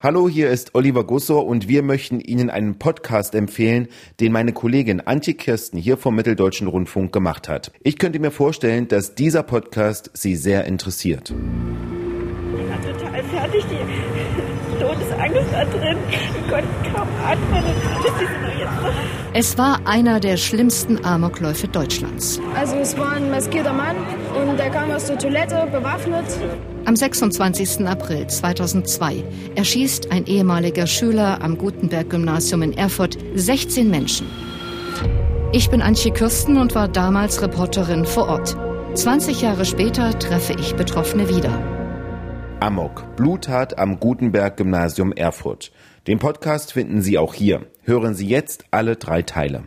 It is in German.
Hallo, hier ist Oliver Gussor und wir möchten Ihnen einen Podcast empfehlen, den meine Kollegin Antje Kirsten hier vom Mitteldeutschen Rundfunk gemacht hat. Ich könnte mir vorstellen, dass dieser Podcast Sie sehr interessiert. Fertig, die Todesangst da drin. Ich konnte kaum atmen Es war einer der schlimmsten Amokläufe Deutschlands. Also es war ein maskierter Mann und der kam aus der Toilette bewaffnet. Am 26. April 2002 erschießt ein ehemaliger Schüler am Gutenberg-Gymnasium in Erfurt 16 Menschen. Ich bin Antje Kürsten und war damals Reporterin vor Ort. 20 Jahre später treffe ich Betroffene wieder. Amok, Bluttat am Gutenberg-Gymnasium Erfurt. Den Podcast finden Sie auch hier. Hören Sie jetzt alle drei Teile.